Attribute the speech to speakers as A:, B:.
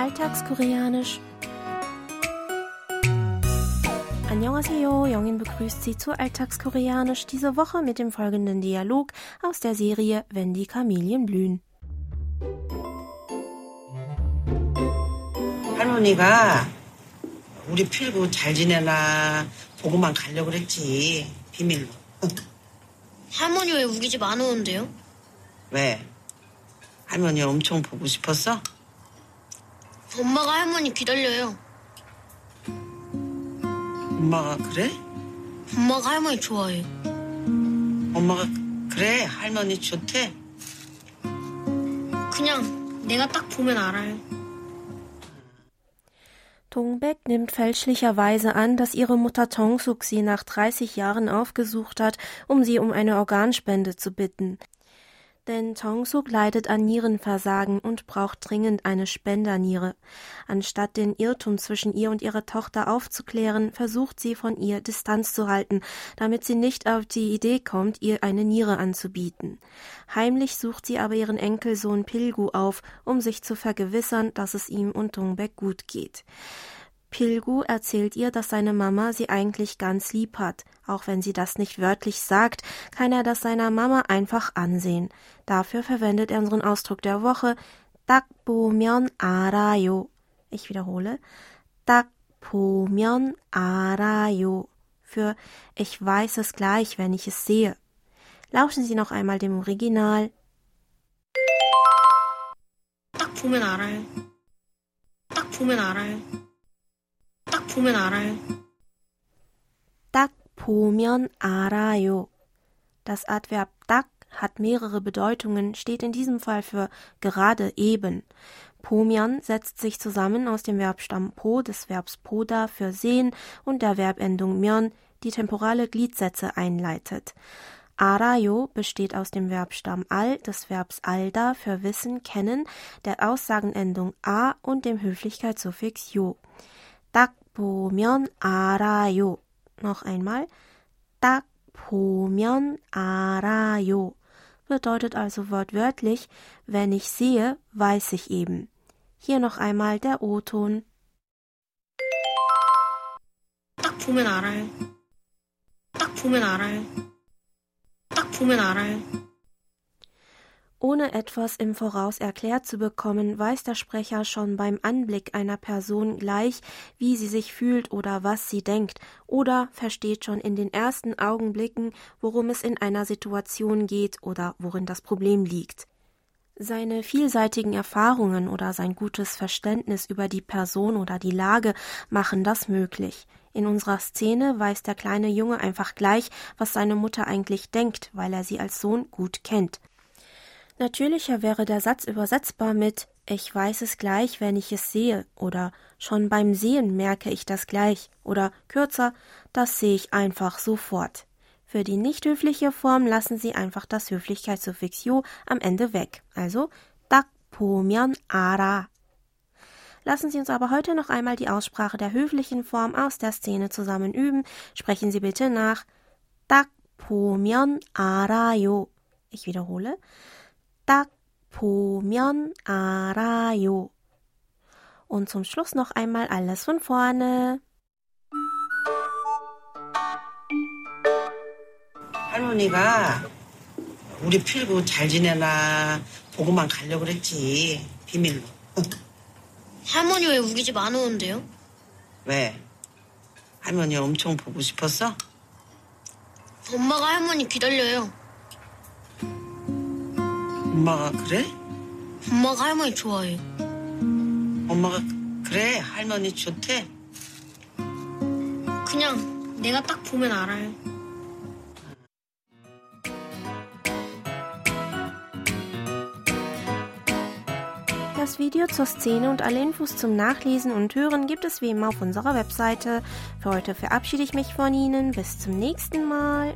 A: Alltagskoreanisch. Annyeonghaseyo, Jongin begrüßt Sie zu Alltagskoreanisch diese Woche mit dem folgenden Dialog aus der Serie Wenn die Kamelien blühen.
B: 할머니가 우리 필구 잘 지내나 보고만 가려고 그랬지 비밀로
C: 할머니 왜 우리 집 안 오는데요?
B: 왜 할머니 엄청 보고 싶었어?
C: 엄마가 할머니 기다려요.
B: 엄마가 그래?
C: 엄마가 할머니 좋아해요.
B: 엄마가 그래 할머니 좋대
C: 그냥 내가 딱 보면 알아요.
A: Tongbek nimmt fälschlicherweise an, dass ihre Mutter Tongsuk sie nach 30 Jahren aufgesucht hat, um sie um eine Organspende zu bitten. Denn Tongsuk leidet an Nierenversagen und braucht dringend eine Spenderniere. Anstatt den Irrtum zwischen ihr und ihrer Tochter aufzuklären, versucht sie von ihr Distanz zu halten, damit sie nicht auf die Idee kommt, ihr eine Niere anzubieten. Heimlich sucht sie aber ihren Enkelsohn Pilgu auf, um sich zu vergewissern, dass es ihm und Dongbek gut geht. Pilgu erzählt ihr, dass seine Mama sie eigentlich ganz lieb hat. Auch wenn sie das nicht wörtlich sagt, kann er das seiner Mama einfach ansehen. Dafür verwendet er unseren Ausdruck der Woche 딱 보면 알아요. Ich wiederhole. 딱 보면 알아요. Für ich weiß es gleich, wenn ich es sehe. Lauschen Sie noch einmal dem Original.
C: 딱 보면 알아요. 딱 보면 알아요. 딱 보면 알아요.
A: 딱 보면 알아요. Das Adverb 딱 hat mehrere Bedeutungen, steht in diesem Fall für gerade eben. Pomian setzt sich zusammen aus dem Verbstamm po des Verbs poda für sehen und der Verbendung myon, die temporale Gliedsätze einleitet. Arayo besteht aus dem Verbstamm al des Verbs alda für wissen, kennen, der Aussagenendung a und dem Höflichkeitssuffix yo. 딱 보면 알아요. Noch einmal. 딱 보면 알아요. Bedeutet also wortwörtlich, wenn ich sehe, weiß ich eben. Hier noch einmal der O-Ton.
C: 딱 보면 알아요. 딱 보면 알아요. 딱 보면 알아요.
A: Ohne etwas im Voraus erklärt zu bekommen, weiß der Sprecher schon beim Anblick einer Person gleich, wie sie sich fühlt oder was sie denkt, oder versteht schon in den ersten Augenblicken, worum es in einer Situation geht oder worin das Problem liegt. Seine vielseitigen Erfahrungen oder sein gutes Verständnis über die Person oder die Lage machen das möglich. In unserer Szene weiß der kleine Junge einfach gleich, was seine Mutter eigentlich denkt, weil er sie als Sohn gut kennt. Natürlicher wäre der Satz übersetzbar mit Ich weiß es gleich, wenn ich es sehe oder schon beim Sehen merke ich das gleich oder kürzer Das sehe ich einfach sofort. Für die nicht höfliche Form lassen Sie einfach das Höflichkeitssuffix yo am Ende weg. Also 딱 보면 알아. Lassen Sie uns aber heute noch einmal die Aussprache der höflichen Form aus der Szene zusammen üben. Sprechen Sie bitte nach 딱 보면 알아요. Ich wiederhole. 딱 보면 알아요. Und zum Schluss noch einmal alles von vorne.
B: 할머니가 우리 필구 잘 지내나 보고만 가려고 그랬지 비밀로
C: 할머니 왜 우리 집 안 오는데요?
B: 왜 할머니 엄청 보고 싶었어?
C: 엄마가 할머니 기다려요.
B: 엄마가 그래?
C: 엄마가 할머니 좋아해요.
B: 엄마가 그래 할머니 좋대
C: 그냥 내가 딱 보면 알아요.
A: Das Video zur Szene und alle Infos zum Nachlesen und Hören gibt es wie immer auf unserer Webseite. Für heute verabschiede ich mich von Ihnen. Bis zum nächsten Mal.